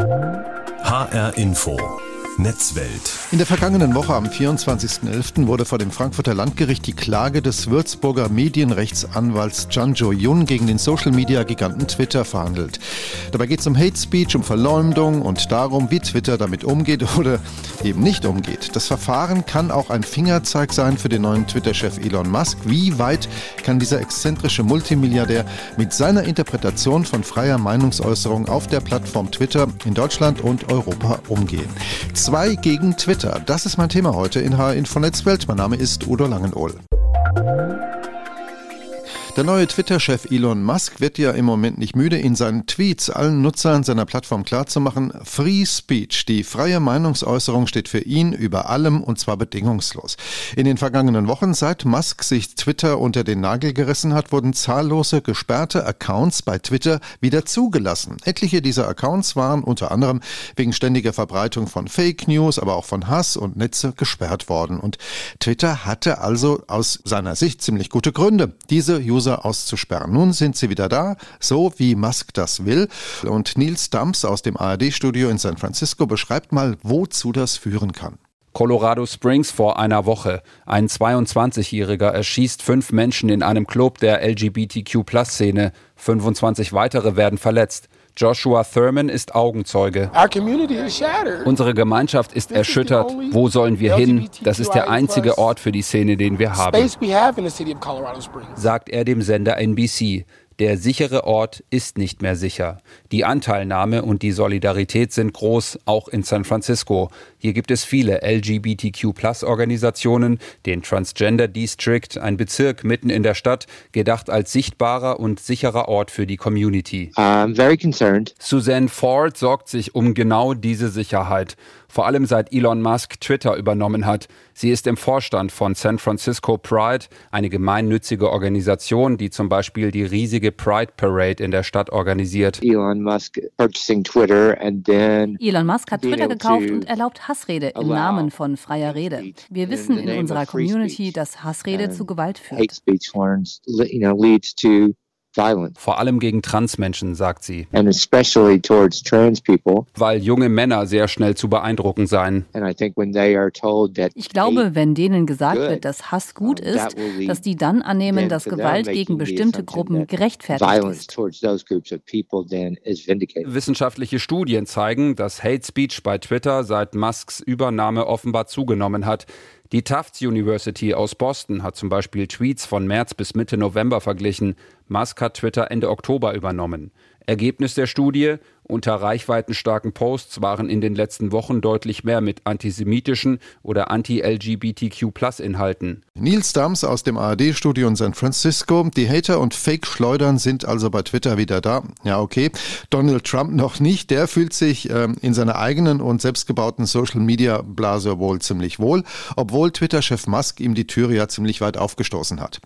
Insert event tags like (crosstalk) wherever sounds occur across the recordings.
HR Info Netzwelt. In der vergangenen Woche am 24.11. wurde vor dem Frankfurter Landgericht die Klage des Würzburger Medienrechtsanwalts Can Jo-Yun gegen den Social-Media-Giganten Twitter verhandelt. Dabei geht es um Hate Speech, um Verleumdung und darum, wie Twitter damit umgeht (laughs) oder eben nicht umgeht. Das Verfahren kann auch ein Fingerzeig sein für den neuen Twitter-Chef Elon Musk. Wie weit kann dieser exzentrische Multimilliardär mit seiner Interpretation von freier Meinungsäußerung auf der Plattform Twitter in Deutschland und Europa umgehen? Zwei gegen Twitter. Das ist mein Thema heute in HR Info Netzwelt. Mein Name ist Udo Langenohl. Der neue Twitter-Chef Elon Musk wird ja im Moment nicht müde, in seinen Tweets allen Nutzern seiner Plattform klarzumachen, Free Speech, die freie Meinungsäußerung steht für ihn über allem und zwar bedingungslos. In den vergangenen Wochen, seit Musk sich Twitter unter den Nagel gerissen hat, wurden zahllose gesperrte Accounts bei Twitter wieder zugelassen. Etliche dieser Accounts waren unter anderem wegen ständiger Verbreitung von Fake News, aber auch von Hass und Netze gesperrt worden. Und Twitter hatte also aus seiner Sicht ziemlich gute Gründe, diese User User auszusperren. Nun sind sie wieder da, so wie Musk das will. Und Nils Dumps aus dem ARD-Studio in San Francisco beschreibt mal, wozu das führen kann. Colorado Springs vor einer Woche. Ein 22-Jähriger erschießt fünf Menschen in einem Club der LGBTQ-Plus-Szene. 25 weitere werden verletzt. Joshua Thurman ist Augenzeuge. Unsere Gemeinschaft ist erschüttert. Wo sollen wir hin? Das ist der einzige Ort für die Szene, den wir haben, sagt er dem Sender NBC. Der sichere Ort ist nicht mehr sicher. Die Anteilnahme und die Solidarität sind groß, auch in San Francisco. Hier gibt es viele LGBTQ-Plus-Organisationen, den Transgender District, ein Bezirk mitten in der Stadt, gedacht als sichtbarer und sicherer Ort für die Community. Suzanne Ford sorgt sich um genau diese Sicherheit vor allem seit Elon Musk Twitter übernommen hat. Sie ist im Vorstand von San Francisco Pride, eine gemeinnützige Organisation, die zum Beispiel die riesige Pride Parade in der Stadt organisiert. Elon Musk purchasing Twitter and then Elon Musk hat Twitter gekauft und erlaubt Hassrede im Namen von freier Rede. Wir wissen in unserer Community, dass Hassrede zu Gewalt führt. Vor allem gegen Transmenschen, sagt sie. And especially towards trans people. Weil junge Männer sehr schnell zu beeindrucken seien. Ich glaube, wenn denen gesagt wird, dass Hass gut ist, dass die dann annehmen, dass Gewalt gegen bestimmte Gruppen gerechtfertigt ist. Wissenschaftliche Studien zeigen, dass Hate Speech bei Twitter seit Musks Übernahme offenbar zugenommen hat. Die Tufts University aus Boston hat zum Beispiel Tweets von März bis Mitte November verglichen. Musk hat Twitter Ende Oktober übernommen. Ergebnis der Studie, unter reichweitenstarken Posts waren in den letzten Wochen deutlich mehr mit antisemitischen oder anti-LGBTQ-Plus-Inhalten. Nils Dams aus dem ARD-Studio in San Francisco. Die Hater und Fake-Schleudern sind also bei Twitter wieder da. Ja, okay. Donald Trump noch nicht. Der fühlt sich ähm, in seiner eigenen und selbstgebauten Social-Media-Blase wohl ziemlich wohl, obwohl Twitter-Chef Musk ihm die Türe ja ziemlich weit aufgestoßen hat.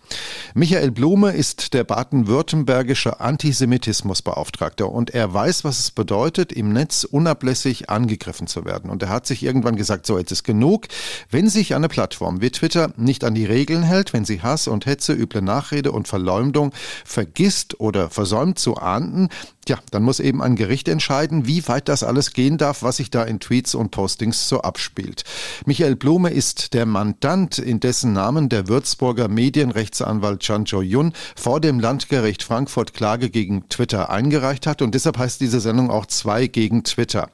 Michael Blume ist der baden-württembergische Antisemitismusbeauftragte und er weiß, was es bedeutet, im Netz unablässig angegriffen zu werden. Und er hat sich irgendwann gesagt, so jetzt ist genug. Wenn sich eine Plattform wie Twitter nicht an die Regeln hält, wenn sie Hass und Hetze, üble Nachrede und Verleumdung vergisst oder versäumt zu ahnden, ja, dann muss eben ein Gericht entscheiden, wie weit das alles gehen darf, was sich da in Tweets und Postings so abspielt. Michael Blume ist der Mandant, in dessen Namen der Würzburger Medienrechtsanwalt Chan Jo-Yun vor dem Landgericht Frankfurt Klage gegen Twitter eingereicht hat und deshalb heißt diese Sendung auch zwei gegen Twitter.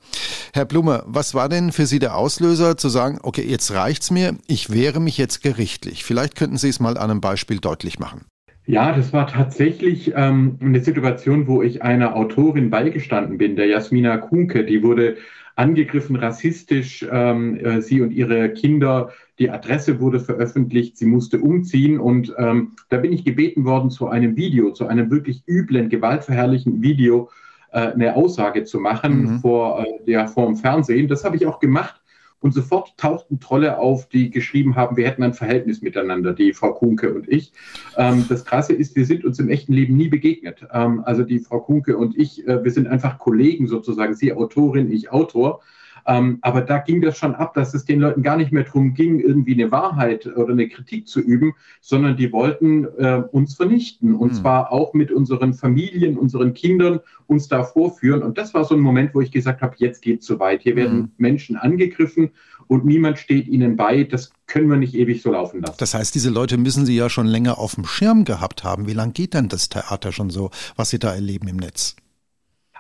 Herr Blume, was war denn für Sie der Auslöser zu sagen, okay, jetzt reicht's mir, ich wehre mich jetzt gerichtlich? Vielleicht könnten Sie es mal an einem Beispiel deutlich machen. Ja, das war tatsächlich ähm, eine Situation, wo ich einer Autorin beigestanden bin, der Jasmina Kunke. Die wurde angegriffen rassistisch, ähm, äh, sie und ihre Kinder. Die Adresse wurde veröffentlicht, sie musste umziehen und ähm, da bin ich gebeten worden, zu einem Video, zu einem wirklich üblen, gewaltverherrlichen Video äh, eine Aussage zu machen mhm. vor, äh, ja, vor dem Fernsehen. Das habe ich auch gemacht und sofort tauchten Trolle auf, die geschrieben haben, wir hätten ein Verhältnis miteinander, die Frau Kunke und ich. Ähm, das Krasse ist, wir sind uns im echten Leben nie begegnet. Ähm, also die Frau Kunke und ich, äh, wir sind einfach Kollegen sozusagen, sie Autorin, ich Autor. Ähm, aber da ging das schon ab, dass es den Leuten gar nicht mehr darum ging, irgendwie eine Wahrheit oder eine Kritik zu üben, sondern die wollten äh, uns vernichten. Und mhm. zwar auch mit unseren Familien, unseren Kindern uns da vorführen. Und das war so ein Moment, wo ich gesagt habe, jetzt geht es zu weit. Hier werden mhm. Menschen angegriffen und niemand steht ihnen bei. Das können wir nicht ewig so laufen lassen. Das heißt, diese Leute müssen Sie ja schon länger auf dem Schirm gehabt haben. Wie lange geht denn das Theater schon so, was Sie da erleben im Netz?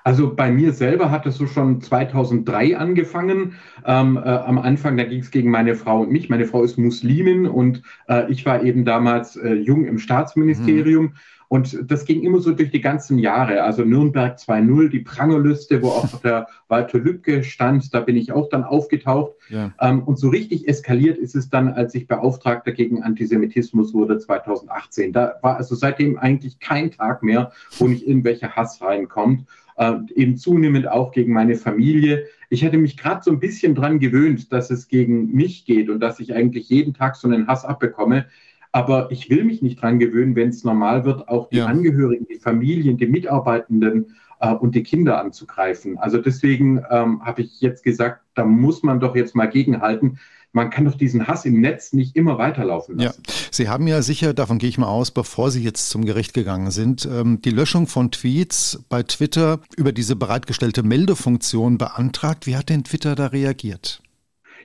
Also bei mir selber hat es so schon 2003 angefangen. Ähm, äh, am Anfang, da ging es gegen meine Frau und mich. Meine Frau ist Muslimin und äh, ich war eben damals äh, jung im Staatsministerium. Mhm. Und das ging immer so durch die ganzen Jahre. Also Nürnberg 2.0, die Prangerliste, wo auch der Walter Lübcke stand, da bin ich auch dann aufgetaucht. Ja. Ähm, und so richtig eskaliert ist es dann, als ich Beauftragter gegen Antisemitismus wurde 2018. Da war also seitdem eigentlich kein Tag mehr, wo nicht irgendwelcher Hass reinkommt äh, eben zunehmend auch gegen meine Familie. Ich hatte mich gerade so ein bisschen dran gewöhnt, dass es gegen mich geht und dass ich eigentlich jeden Tag so einen Hass abbekomme. Aber ich will mich nicht dran gewöhnen, wenn es normal wird, auch die ja. Angehörigen, die Familien, die Mitarbeitenden äh, und die Kinder anzugreifen. Also deswegen ähm, habe ich jetzt gesagt, da muss man doch jetzt mal gegenhalten man kann doch diesen Hass im Netz nicht immer weiterlaufen lassen. Ja. Sie haben ja sicher, davon gehe ich mal aus, bevor Sie jetzt zum Gericht gegangen sind, ähm, die Löschung von Tweets bei Twitter über diese bereitgestellte Meldefunktion beantragt. Wie hat denn Twitter da reagiert?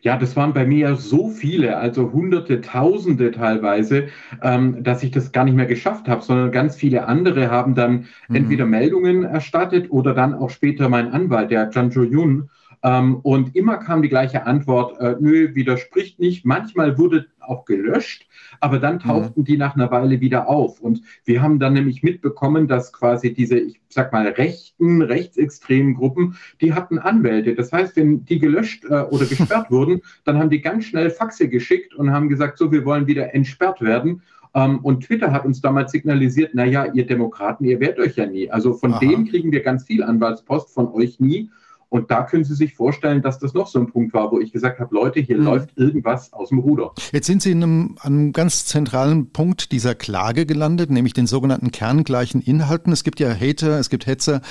Ja, das waren bei mir so viele, also Hunderte, Tausende teilweise, ähm, dass ich das gar nicht mehr geschafft habe, sondern ganz viele andere haben dann mhm. entweder Meldungen erstattet oder dann auch später mein Anwalt, der Janjo Yun, ähm, und immer kam die gleiche Antwort, äh, nö, widerspricht nicht. Manchmal wurde auch gelöscht, aber dann mhm. tauchten mhm. die nach einer Weile wieder auf. Und wir haben dann nämlich mitbekommen, dass quasi diese, ich sag mal, rechten, rechtsextremen Gruppen, die hatten Anwälte. Das heißt, wenn die gelöscht äh, oder (laughs) gesperrt wurden, dann haben die ganz schnell Faxe geschickt und haben gesagt, so, wir wollen wieder entsperrt werden. Um, ähm, und Twitter hat uns damals signalisiert, naja, ihr Demokraten, ihr wehrt euch ja nie. Also von Aha. denen kriegen wir ganz viel Anwaltspost, von euch nie. Und da können Sie sich vorstellen, dass das noch so ein Punkt war, wo ich gesagt habe, Leute, hier mhm. läuft irgendwas aus dem Ruder. Jetzt sind Sie in einem, an einem ganz zentralen Punkt dieser Klage gelandet, nämlich den sogenannten kerngleichen Inhalten. Es gibt ja Hater, es gibt Hetzer,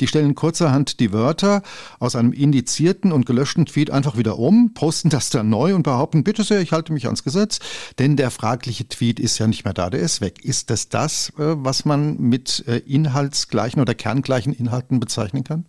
die stellen kurzerhand die Wörter aus einem indizierten und gelöschten Tweet einfach wieder um, posten das dann neu und behaupten, bitte sehr, ich halte mich ans Gesetz, denn der fragliche Tweet ist ja nicht mehr da, der ist weg. Ist das das, äh, was man mit äh, inhaltsgleichen oder kerngleichen Inhalten bezeichnen kann?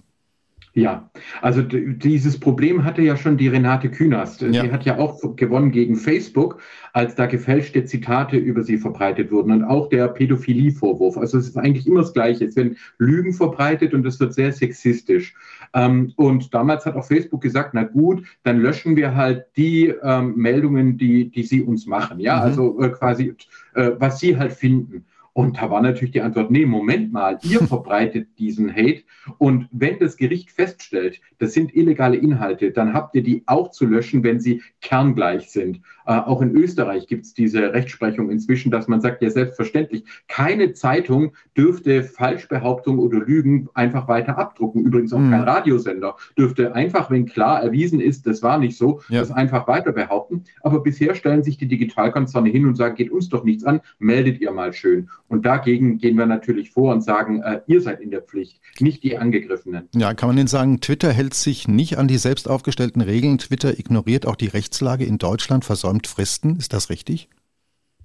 Ja, also dieses Problem hatte ja schon die Renate Künast. Ja. Sie hat ja auch gewonnen gegen Facebook, als da gefälschte Zitate über sie verbreitet wurden und auch der Pädophilie-Vorwurf. Also es ist eigentlich immer das Gleiche. Es werden Lügen verbreitet und es wird sehr sexistisch. Ähm, und damals hat auch Facebook gesagt, na gut, dann löschen wir halt die ähm, Meldungen, die, die sie uns machen. Ja, mhm. also äh, quasi, äh, was sie halt finden. Und da war natürlich die Antwort, nee, Moment mal, ihr (laughs) verbreitet diesen Hate. Und wenn das Gericht feststellt, das sind illegale Inhalte, dann habt ihr die auch zu löschen, wenn sie kerngleich sind. Äh, auch in Österreich gibt es diese Rechtsprechung inzwischen, dass man sagt, ja selbstverständlich, keine Zeitung dürfte Falschbehauptungen oder Lügen einfach weiter abdrucken. Übrigens auch mhm. kein Radiosender dürfte einfach, wenn klar erwiesen ist, das war nicht so, ja. das einfach weiter behaupten. Aber bisher stellen sich die Digitalkonzerne hin und sagen, geht uns doch nichts an, meldet ihr mal schön. Und dagegen gehen wir natürlich vor und sagen, äh, ihr seid in der Pflicht, nicht die Angegriffenen. Ja, kann man denn sagen, Twitter hält sich nicht an die selbst aufgestellten Regeln. Twitter ignoriert auch die Rechtslage in Deutschland, versäumt Fristen. Ist das richtig?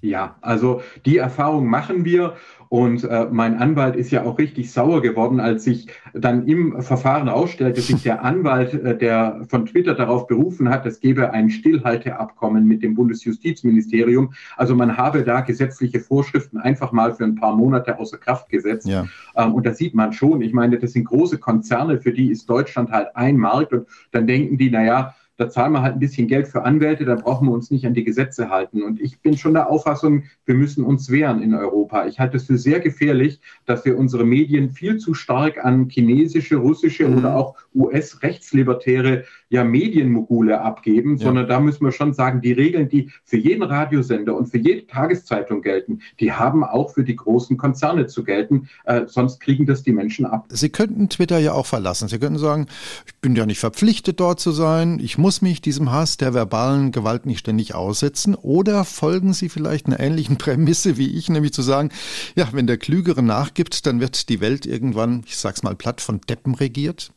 Ja, also die Erfahrung machen wir und äh, mein Anwalt ist ja auch richtig sauer geworden, als sich dann im Verfahren ausstellte, sich der Anwalt, äh, der von Twitter darauf berufen hat, es gebe ein Stillhalteabkommen mit dem Bundesjustizministerium. Also man habe da gesetzliche Vorschriften einfach mal für ein paar Monate außer Kraft gesetzt. Ja. Ähm, und da sieht man schon, ich meine, das sind große Konzerne, für die ist Deutschland halt ein Markt und dann denken die, naja, da zahlen wir halt ein bisschen Geld für Anwälte, da brauchen wir uns nicht an die Gesetze halten. Und ich bin schon der Auffassung, wir müssen uns wehren in Europa. Ich halte es für sehr gefährlich, dass wir unsere Medien viel zu stark an chinesische, russische mhm. oder auch US-Rechtslibertäre ja Medienmogule abgeben, ja. sondern da müssen wir schon sagen, die Regeln, die für jeden Radiosender und für jede Tageszeitung gelten, die haben auch für die großen Konzerne zu gelten. Äh, sonst kriegen das die Menschen ab. Sie könnten Twitter ja auch verlassen. Sie könnten sagen, ich bin ja nicht verpflichtet, dort zu sein. Ich muss mich diesem Hass der verbalen Gewalt nicht ständig aussetzen. Oder folgen Sie vielleicht einer ähnlichen (laughs) Prämisse wie ich, nämlich zu sagen, ja, wenn der Klügere nachgibt, dann wird die Welt irgendwann, ich sag's mal platt, von Deppen regiert?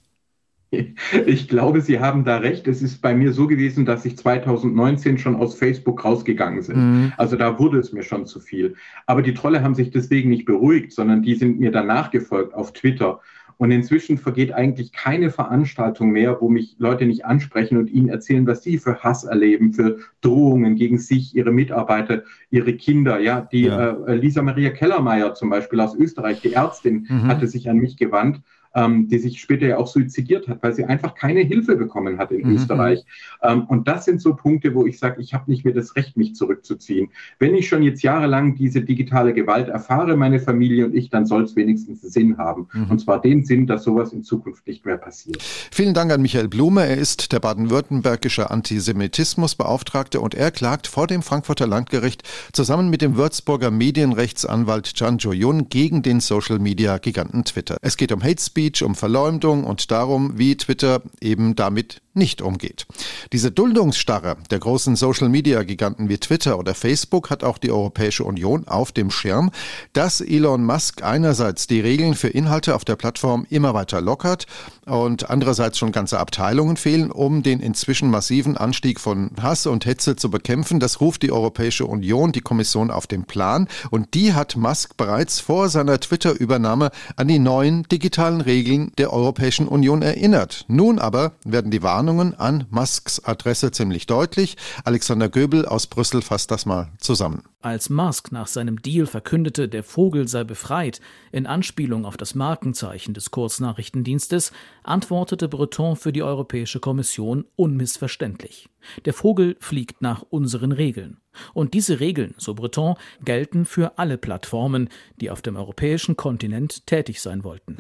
(laughs) Ich glaube, Sie haben da recht. Es ist bei mir so gewesen, dass ich 2019 schon aus Facebook rausgegangen bin. Mhm. Also da wurde es mir schon zu viel. Aber die Trolle haben sich deswegen nicht beruhigt, sondern die sind mir danach gefolgt auf Twitter. Und inzwischen vergeht eigentlich keine Veranstaltung mehr, wo mich Leute nicht ansprechen und ihnen erzählen, was sie für Hass erleben, für Drohungen gegen sich, ihre Mitarbeiter, ihre Kinder. Ja, die ja. Äh, Lisa Maria Kellermeier zum Beispiel aus Österreich, die Ärztin, mhm. hatte sich an mich gewandt ähm, die sich später ja auch suizidiert hat, weil sie einfach keine Hilfe bekommen hat in mhm. Österreich. Ähm, und das sind so Punkte, wo ich sage, ich habe nicht mehr das Recht, mich zurückzuziehen. Wenn ich schon jetzt jahrelang diese digitale Gewalt erfahre, meine Familie und ich, dann soll es wenigstens Sinn haben. Mhm. Und zwar den Sinn, dass sowas in Zukunft nicht mehr passiert. Vielen Dank an Michael Blume. Er ist der baden-württembergische Antisemitismusbeauftragte und er klagt vor dem Frankfurter Landgericht zusammen mit dem Würzburger Medienrechtsanwalt Can Jo-Yun gegen den Social-Media-Giganten Twitter. Es geht um Hate Speech Speech, um Verleumdung und darum, wie Twitter eben damit nicht umgeht. Diese Duldungsstarre der großen Social-Media-Giganten wie Twitter oder Facebook hat auch die Europäische Union auf dem Schirm, dass Elon Musk einerseits die Regeln für Inhalte auf der Plattform immer weiter lockert und andererseits schon ganze Abteilungen fehlen, um den inzwischen massiven Anstieg von Hass und Hetze zu bekämpfen. Das ruft die Europäische Union, die Kommission auf den Plan und die hat Musk bereits vor seiner Twitter-Übernahme an die neuen digitalen Regeln der Europäischen Union erinnert. Nun aber werden die Warnungen Warnungen an Musks Adresse ziemlich deutlich. Alexander Göbel aus Brüssel fasst das mal zusammen. Als Musk nach seinem Deal verkündete, der Vogel sei befreit, in Anspielung auf das Markenzeichen des Kurznachrichtendienstes, antwortete Breton für die Europäische Kommission unmissverständlich. Der Vogel fliegt nach unseren Regeln. Und diese Regeln, so Breton, gelten für alle Plattformen, die auf dem europäischen Kontinent tätig sein wollten.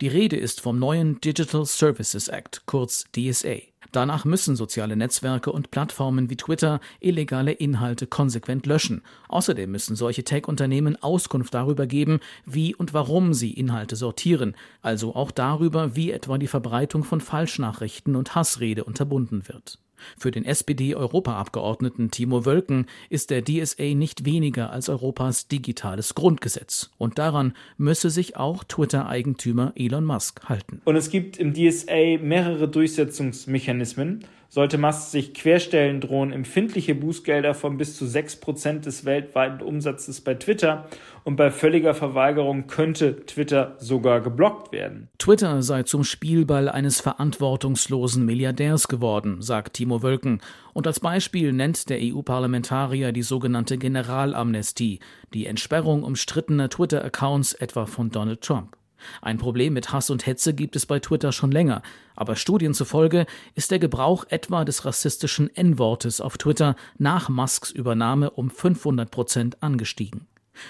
Die Rede ist vom neuen Digital Services Act, kurz DSA. Danach müssen soziale Netzwerke und Plattformen wie Twitter illegale Inhalte konsequent löschen. Außerdem müssen solche Tech-Unternehmen Auskunft darüber geben, wie und warum sie Inhalte sortieren, also auch darüber, wie etwa die Verbreitung von Falschnachrichten und Hassrede unterbunden wird. Für den SPD-Europaabgeordneten Timo Wölken ist der DSA nicht weniger als Europas digitales Grundgesetz. Und daran müsse sich auch Twitter-Eigentümer Elon Musk halten. Und es gibt im DSA mehrere Durchsetzungsmechanismen. Sollte Musk sich querstellen, drohen empfindliche Bußgelder von bis zu 6% des weltweiten Umsatzes bei Twitter und bei völliger Verweigerung könnte Twitter sogar geblockt werden. Twitter sei zum Spielball eines verantwortungslosen Milliardärs geworden, sagt Timo Wölken. Und als Beispiel nennt der EU-Parlamentarier die sogenannte Generalamnestie, die Entsperrung umstrittener Twitter-Accounts etwa von Donald Trump. Ein Problem mit Hass und Hetze gibt es bei Twitter schon länger, aber Studien zufolge ist der Gebrauch etwa des rassistischen N-Wortes auf Twitter nach Musks Übernahme um 500 Prozent angestiegen.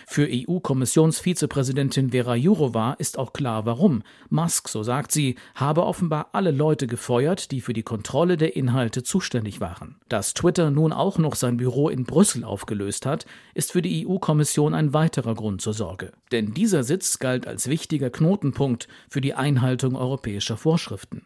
Für EU-Kommissionsvizepräsidentin Vera Jourova ist auch klar, warum. Musk, so sagt sie, habe offenbar alle Leute gefeuert, die für die Kontrolle der Inhalte zuständig waren. Dass Twitter nun auch noch sein Büro in Brüssel aufgelöst hat, ist für die EU-Kommission ein weiterer Grund zur Sorge. Denn dieser Sitz galt als wichtiger Knotenpunkt für die Einhaltung europäischer Vorschriften.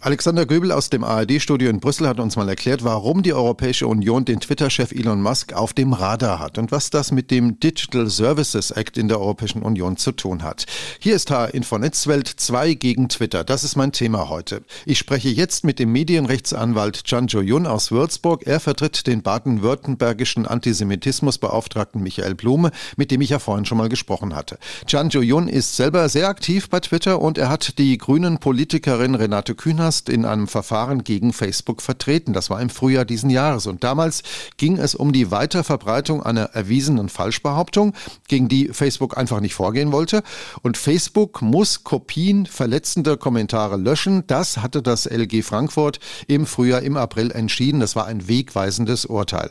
Alexander Göbel aus dem ARD-Studio in Brüssel hat uns mal erklärt, warum die Europäische Union den Twitter-Chef Elon Musk auf dem Radar hat und was das mit dem Digital Services Act in der Europäischen Union zu tun hat. Hier ist H-Info Netzwelt 2 gegen Twitter. Das ist mein Thema heute. Ich spreche jetzt mit dem Medienrechtsanwalt Can Jo-Yun aus Würzburg. Er vertritt den baden-württembergischen Antisemitismusbeauftragten Michael Blume, mit dem ich ja vorhin schon mal gesprochen hatte. Can Jo-Yun ist selber sehr aktiv bei Twitter und er hat die grünen Politikerin Renate Künast in einem Verfahren gegen Facebook vertreten. Das war im Frühjahr diesen Jahres. Und damals ging es um die Weiterverbreitung einer erwiesenen Falschbehauptung, gegen die Facebook einfach nicht vorgehen wollte. Und Facebook muss Kopien verletzender Kommentare löschen. Das hatte das LG Frankfurt im Frühjahr, im April entschieden. Das war ein wegweisendes Urteil.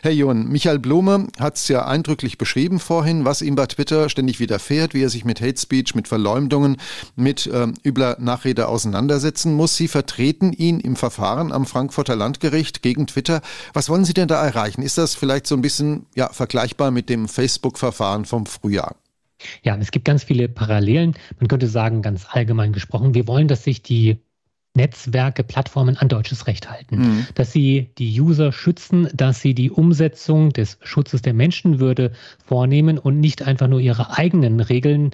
Herr John, Michael Blume hat es ja eindrücklich beschrieben vorhin, was ihm bei Twitter ständig widerfährt, wie er sich mit Hate Speech, mit Verleumdungen, mit äh, übler Nachrede auseinandersetzen setzen muss. Sie vertreten ihn im Verfahren am Frankfurter Landgericht gegen Twitter. Was wollen Sie denn da erreichen? Ist das vielleicht so ein bisschen ja, vergleichbar mit dem Facebook-Verfahren vom Frühjahr? Ja, es gibt ganz viele Parallelen. Man könnte sagen, ganz allgemein gesprochen, wir wollen, dass sich die Netzwerke, Plattformen an deutsches Recht halten. Mhm. Dass sie die User schützen, dass sie die Umsetzung des Schutzes der Menschenwürde vornehmen und nicht einfach nur ihre eigenen Regeln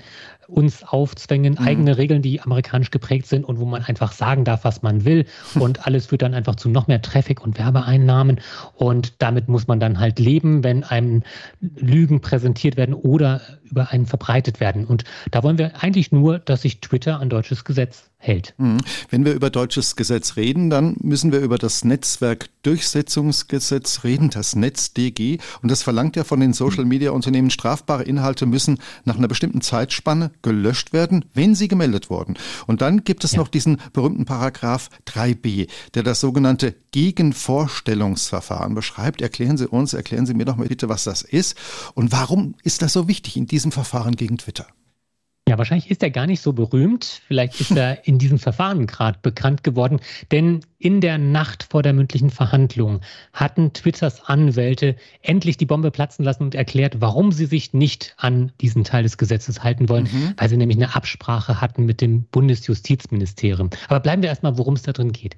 uns aufzwängen, mhm. eigene Regeln, die amerikanisch geprägt sind und wo man einfach sagen darf, was man will. (laughs) Und alles führt dann einfach zu noch mehr Traffic und Werbeeinnahmen. Und damit muss man dann halt leben, wenn einem Lügen präsentiert werden oder über einen verbreitet werden. Und da wollen wir eigentlich nur, dass sich Twitter an deutsches Gesetz hält. Mhm. Wenn wir über deutsches Gesetz reden, dann müssen wir über das Netzwerkdurchsetzungsgesetz reden, das NetzDG. Und das verlangt ja von den Social-Media-Unternehmen, strafbare Inhalte müssen nach einer bestimmten Zeitspanne gelöscht werden, wenn sie gemeldet wurden. Und dann gibt es ja. noch diesen berühmten Paragraph 3b, der das sogenannte Gegenvorstellungsverfahren beschreibt. Erklären Sie uns, erklären Sie mir doch mal bitte, was das ist und warum ist das so wichtig in diesem Verfahren gegen Twitter? Ja, wahrscheinlich ist er gar nicht so berühmt. Vielleicht ist er (laughs) in diesem Verfahren gerade bekannt geworden. Denn in der Nacht vor der mündlichen Verhandlung hatten Twitters Anwälte endlich die Bombe platzen lassen und erklärt, warum sie sich nicht an diesen Teil des Gesetzes halten wollen, mhm. weil sie nämlich eine Absprache hatten mit dem Bundesjustizministerium. Aber bleiben wir erstmal, worum es da drin geht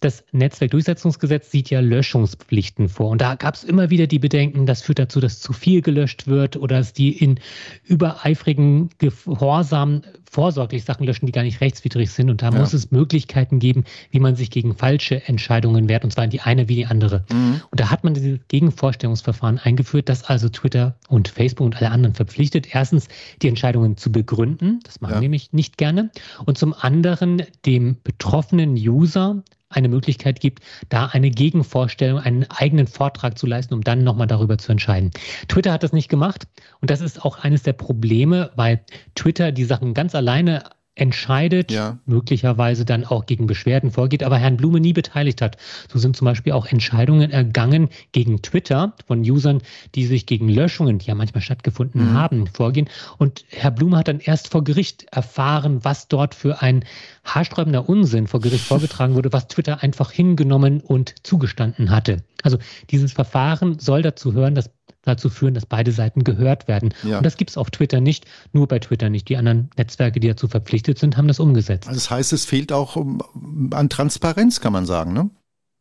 das Netzwerkdurchsetzungsgesetz sieht ja Löschungspflichten vor. Und da gab es immer wieder die Bedenken, das führt dazu, dass zu viel gelöscht wird oder dass die in übereifrigen Gehorsam vorsorglich Sachen löschen, die gar nicht rechtswidrig sind. Und da ja. muss es Möglichkeiten geben, wie man sich gegen falsche Entscheidungen wehrt, und zwar in die eine wie die andere. Mhm. Und da hat man dieses Gegenvorstellungsverfahren eingeführt, das also Twitter und Facebook und alle anderen verpflichtet, erstens die Entscheidungen zu begründen, das machen ja. nämlich nicht gerne, und zum anderen dem betroffenen User eine Möglichkeit gibt, da eine Gegenvorstellung, einen eigenen Vortrag zu leisten, um dann nochmal darüber zu entscheiden. Twitter hat das nicht gemacht und das ist auch eines der Probleme, weil Twitter die Sachen ganz alleine entscheidet, ja. möglicherweise dann auch gegen Beschwerden vorgeht, aber Herrn Blume nie beteiligt hat. So sind zum Beispiel auch Entscheidungen ergangen gegen Twitter von Usern, die sich gegen Löschungen, die ja manchmal stattgefunden mhm. haben, vorgehen. Und Herr Blume hat dann erst vor Gericht erfahren, was dort für ein haarsträubender Unsinn vor Gericht (laughs) vorgetragen wurde, was Twitter einfach hingenommen und zugestanden hatte. Also dieses Verfahren soll dazu hören, dass dazu führen, dass beide Seiten gehört werden. Ja. Und das gibt es auf Twitter nicht, nur bei Twitter nicht. Die anderen Netzwerke, die dazu verpflichtet sind, haben das umgesetzt. Also das heißt, es fehlt auch an Transparenz, kann man sagen, ne?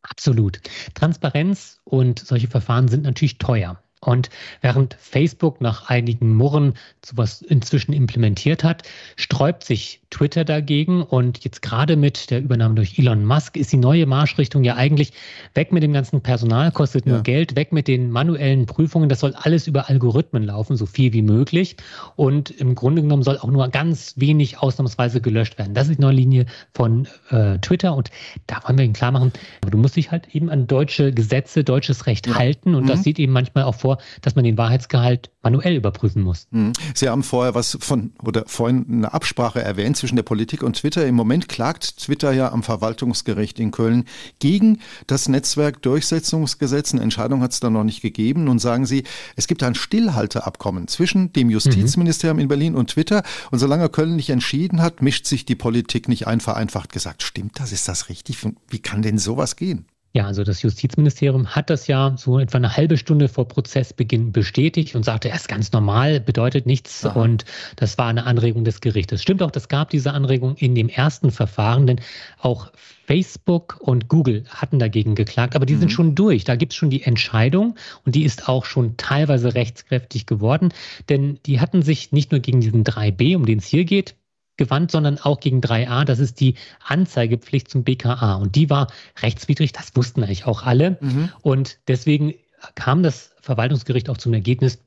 Absolut. Transparenz und solche Verfahren sind natürlich teuer. Und während Facebook nach einigen Murren sowas inzwischen implementiert hat, sträubt sich Twitter dagegen. Und jetzt gerade mit der Übernahme durch Elon Musk ist die neue Marschrichtung ja eigentlich weg mit dem ganzen Personal, kostet nur ja. Geld, weg mit den manuellen Prüfungen. Das soll alles über Algorithmen laufen, so viel wie möglich. Und im Grunde genommen soll auch nur ganz wenig ausnahmsweise gelöscht werden. Das ist die neue Linie von äh, Twitter. Und da wollen wir Ihnen klar machen, du musst dich halt eben an deutsche Gesetze, deutsches Recht ja. halten. Und mhm. das sieht eben manchmal auch vor, dass man den Wahrheitsgehalt manuell überprüfen muss. Mhm. Sie haben vorher was von oder vorhin eine Absprache erwähnt zwischen der Politik und Twitter. Im Moment klagt Twitter ja am Verwaltungsgericht in Köln gegen das Netzwerkdurchsetzungsgesetz. Eine Entscheidung hat es da noch nicht gegeben. Nun sagen Sie, es gibt ein Stillhalteabkommen zwischen dem Justizministerium mhm. in Berlin und Twitter. Und solange Köln nicht entschieden hat, mischt sich die Politik nicht ein. Vereinfacht gesagt, stimmt das? Ist das richtig? Wie kann denn sowas gehen? Ja, also das Justizministerium hat das ja so etwa eine halbe Stunde vor Prozessbeginn bestätigt und sagte, er ist ganz normal, bedeutet nichts. Aha. Und das war eine Anregung des Gerichtes. Stimmt auch, das gab diese Anregung in dem ersten Verfahren, denn auch Facebook und Google hatten dagegen geklagt, aber die mhm. sind schon durch. Da gibt es schon die Entscheidung und die ist auch schon teilweise rechtskräftig geworden, denn die hatten sich nicht nur gegen diesen 3b, um den es hier geht, gewandt, sondern auch gegen 3a. Das ist die Anzeigepflicht zum BKA. Und die war rechtswidrig, das wussten eigentlich auch alle. Mhm. Und deswegen kam das Verwaltungsgericht auch zum Ergebnis,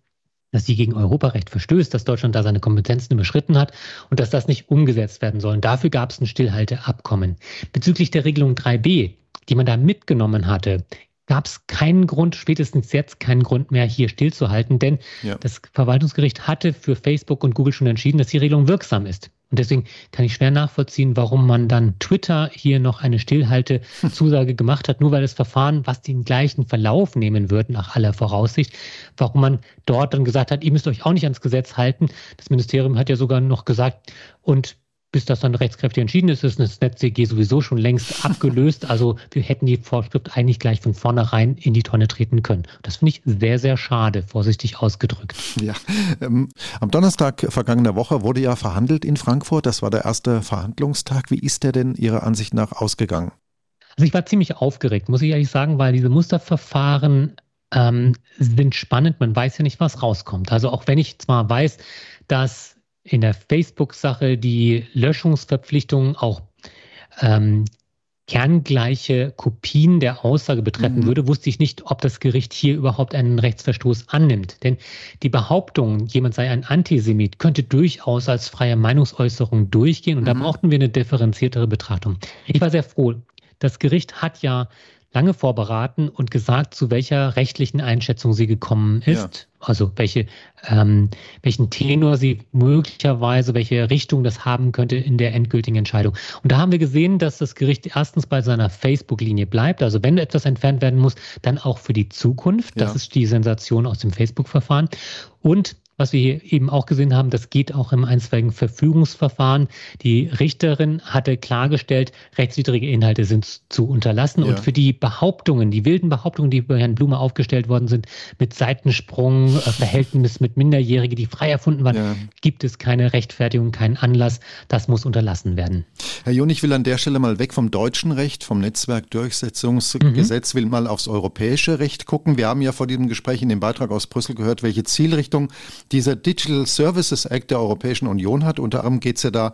dass sie gegen Europarecht verstößt, dass Deutschland da seine Kompetenzen überschritten hat und dass das nicht umgesetzt werden soll. Und dafür gab es ein Stillhalteabkommen. Bezüglich der Regelung 3b, die man da mitgenommen hatte, gab es keinen Grund, spätestens jetzt keinen Grund mehr, hier stillzuhalten, denn ja. das Verwaltungsgericht hatte für Facebook und Google schon entschieden, dass die Regelung wirksam ist. Und deswegen kann ich schwer nachvollziehen, warum man dann Twitter hier noch eine Stillhaltezusage (laughs) gemacht hat, nur weil das Verfahren, was den gleichen Verlauf nehmen wird, nach aller Voraussicht, warum man dort dann gesagt hat, ihr müsst euch auch nicht ans Gesetz halten. Das Ministerium hat ja sogar noch gesagt, und bis das dann rechtskräftig entschieden ist, ist das NetzDG sowieso schon längst (laughs) abgelöst. Also wir hätten die Vorschrift eigentlich gleich von vornherein in die Tonne treten können. Das finde ich sehr, sehr schade, vorsichtig ausgedrückt. Ja, ähm, am Donnerstag vergangener Woche wurde ja verhandelt in Frankfurt. Das war der erste Verhandlungstag. Wie ist der denn Ihrer Ansicht nach ausgegangen? Also ich war ziemlich aufgeregt, muss ich ehrlich sagen, weil diese Musterverfahren ähm, sind spannend. Man weiß ja nicht, was rauskommt. Also auch wenn ich zwar weiß, dass in der Facebook-Sache die Löschungsverpflichtung auch ähm, kerngleiche Kopien der Aussage betreffen mhm. würde, wusste ich nicht, ob das Gericht hier überhaupt einen Rechtsverstoß annimmt. Denn die Behauptung, jemand sei ein Antisemit, könnte durchaus als freie Meinungsäußerung durchgehen und mhm. da brauchten wir eine differenziertere Betrachtung. Ich war sehr froh. Das Gericht hat ja lange vorberaten und gesagt, zu welcher rechtlichen Einschätzung sie gekommen ist. Ja. Also welche, ähm, welchen Tenor sie möglicherweise, welche Richtung das haben könnte in der endgültigen Entscheidung. Und da haben wir gesehen, dass das Gericht erstens bei seiner Facebook-Linie bleibt. Also wenn etwas entfernt werden muss, dann auch für die Zukunft. Das ja. ist die Sensation aus dem Facebook-Verfahren. Und was wir hier eben auch gesehen haben, das geht auch im einstweiligen Verfügungsverfahren. Die Richterin hatte klargestellt, rechtswidrige Inhalte sind zu unterlassen. Ja. Und für die Behauptungen, die wilden Behauptungen, die bei Herrn Blume aufgestellt worden sind, mit Seitensprung, äh, Verhältnis mit Minderjährigen, die frei erfunden waren, ja. gibt es keine Rechtfertigung, keinen Anlass. Das muss unterlassen werden. Herr Jun, ich will an der Stelle mal weg vom deutschen Recht, vom Netzwerkdurchsetzungsgesetz, mhm. will mal aufs europäische Recht gucken. Wir haben ja vor diesem Gespräch in dem Beitrag aus Brüssel gehört, welche Zielrichtung dieser Digital Services Act der Europäischen Union hat. Unter anderem geht es ja da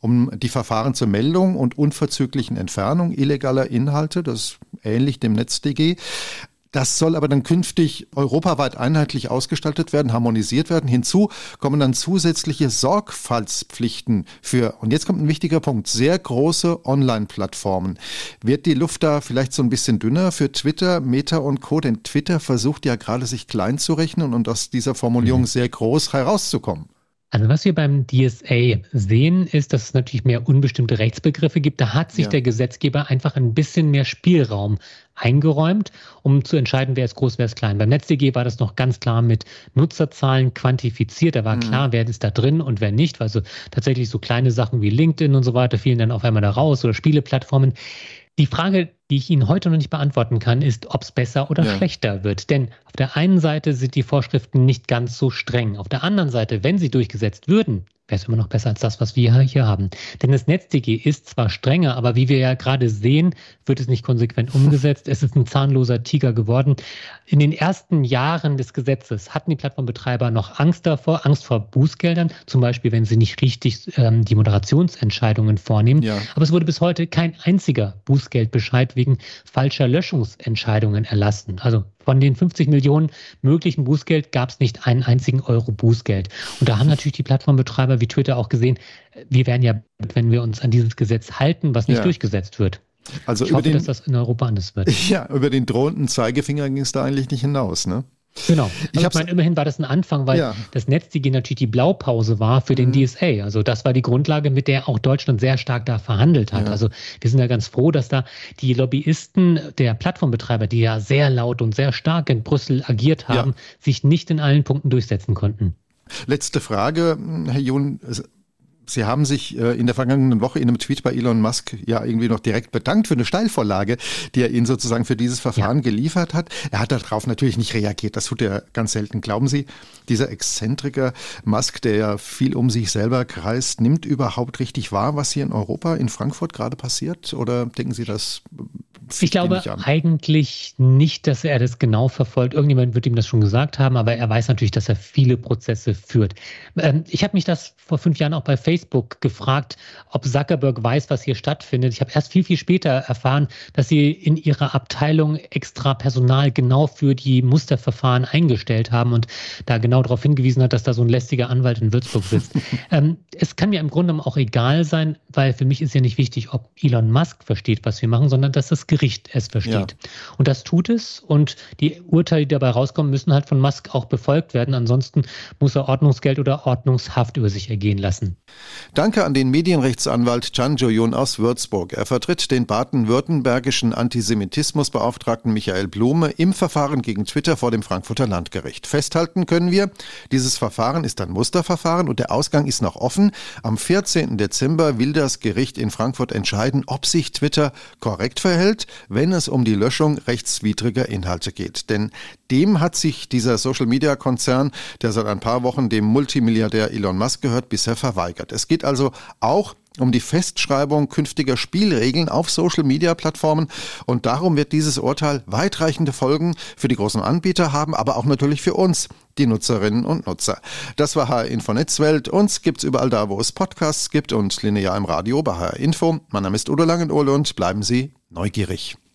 um die Verfahren zur Meldung und unverzüglichen Entfernung illegaler Inhalte. Das ist ähnlich dem NetzDG. Das soll aber dann künftig europaweit einheitlich ausgestaltet werden, harmonisiert werden. Hinzu kommen dann zusätzliche Sorgfaltspflichten für, und jetzt kommt ein wichtiger Punkt, sehr große Online-Plattformen. Wird die Luft da vielleicht so ein bisschen dünner für Twitter, Meta und Co.? Denn Twitter versucht ja gerade sich klein zu rechnen und aus dieser Formulierung mhm. sehr groß herauszukommen. Also was wir beim DSA sehen, ist, dass es natürlich mehr unbestimmte Rechtsbegriffe gibt. Da hat sich ja. der Gesetzgeber einfach ein bisschen mehr Spielraum eingeräumt, um zu entscheiden, wer ist groß, wer ist klein. Beim NetzDG war das noch ganz klar mit Nutzerzahlen quantifiziert. Da war mhm. klar, wer ist da drin und wer nicht. Also tatsächlich so kleine Sachen wie LinkedIn und so weiter fielen dann auf einmal da raus oder Spieleplattformen. Die Frage, die ich Ihnen heute noch nicht beantworten kann, ist, ob es besser oder ja. schlechter wird. Denn auf der einen Seite sind die Vorschriften nicht ganz so streng. Auf der anderen Seite, wenn sie durchgesetzt würden, wäre es immer noch besser als das, was wir hier haben. Denn das NetzDG ist zwar strenger, aber wie wir ja gerade sehen, wird es nicht konsequent (laughs) umgesetzt. Es ist ein zahnloser Tiger geworden. In den ersten Jahren des Gesetzes hatten die Plattformbetreiber noch Angst davor, Angst vor Bußgeldern, zum Beispiel, wenn sie nicht richtig ähm, die Moderationsentscheidungen vornehmen. Ja. Aber es wurde bis heute kein einziger Bußgeldbescheid wegen falscher Löschungsentscheidungen erlassen. Also von den 50 Millionen möglichen Bußgeld gab es nicht einen einzigen Euro Bußgeld. Und da haben natürlich die Plattformbetreiber wie Twitter auch gesehen, wir werden ja, wenn wir uns an dieses Gesetz halten, was nicht ja. durchgesetzt wird. Also ich hoffe, den, dass das in Europa anders wird. (laughs) Ja, über den drohenden Zeigefinger ging es da eigentlich nicht hinaus, ne? Genau. ich, ich meine, immerhin war das ein Anfang, weil ja. das NetzDG natürlich die Blaupause war für den mhm. DSA. Also das war die Grundlage, mit der auch Deutschland sehr stark da verhandelt hat. Ja. Also wir sind ja ganz froh, dass da die Lobbyisten der Plattformbetreiber, die ja sehr laut und sehr stark in Brüssel agiert haben, ja. sich nicht in allen Punkten durchsetzen konnten. Letzte Frage, Herr Jun. Sie haben sich äh, in der vergangenen Woche in einem Tweet bei Elon Musk ja irgendwie noch direkt bedankt für eine Steilvorlage, die er Ihnen sozusagen für dieses Verfahren ja. geliefert hat. Er hat darauf natürlich nicht reagiert. Das tut er ganz selten. Glauben Sie, dieser Exzentriker Musk, der ja viel um sich selber kreist, nimmt überhaupt richtig wahr, was hier in Europa, in Frankfurt gerade passiert? Oder denken Sie, das ich glaube eigentlich nicht, dass er das genau verfolgt. Irgendjemand wird ihm das schon gesagt haben, aber er weiß natürlich, dass er viele Prozesse führt. Ähm, ich habe mich das vor fünf Jahren auch bei Facebook gefragt, ob Zuckerberg weiß, was hier stattfindet. Ich habe erst viel, viel später erfahren, dass sie in ihrer Abteilung extra Personal genau für die Musterverfahren eingestellt haben und da genau darauf hingewiesen hat, dass da so ein lästiger Anwalt in Würzburg sitzt. (laughs) ähm, es kann mir im Grunde auch egal sein, weil für mich ist ja nicht wichtig, ob Elon Musk versteht, was wir machen, sondern dass das Gericht Gericht es versteht. Ja. Und das tut es und die Urteile, die dabei rauskommen, müssen halt von Musk auch befolgt werden. Ansonsten muss er Ordnungsgeld oder Ordnungshaft über sich ergehen lassen. Danke an den Medienrechtsanwalt Chan Jo-yun aus Würzburg. Er vertritt den baden-württembergischen Antisemitismusbeauftragten Michael Blume im Verfahren gegen Twitter vor dem Frankfurter Landgericht. Festhalten können wir, dieses Verfahren ist ein Musterverfahren und der Ausgang ist noch offen. Am 14. Dezember will das Gericht in Frankfurt entscheiden, ob sich Twitter korrekt verhält, wenn es um die Löschung rechtswidriger Inhalte geht. Denn dem hat sich dieser Social-Media-Konzern, der seit ein paar Wochen dem Multimilliardär Elon Musk gehört, bisher verweigert. Es geht also auch um die Festschreibung künftiger Spielregeln auf Social-Media-Plattformen. Und darum wird dieses Urteil weitreichende Folgen für die großen Anbieter haben, aber auch natürlich für uns, die Nutzerinnen und Nutzer. Das war HR Info Netzwelt. Uns gibt's überall da, wo es Podcasts gibt und linear im Radio bei HR Info. Mein Name ist Udo Langenohle und bleiben Sie neugierig.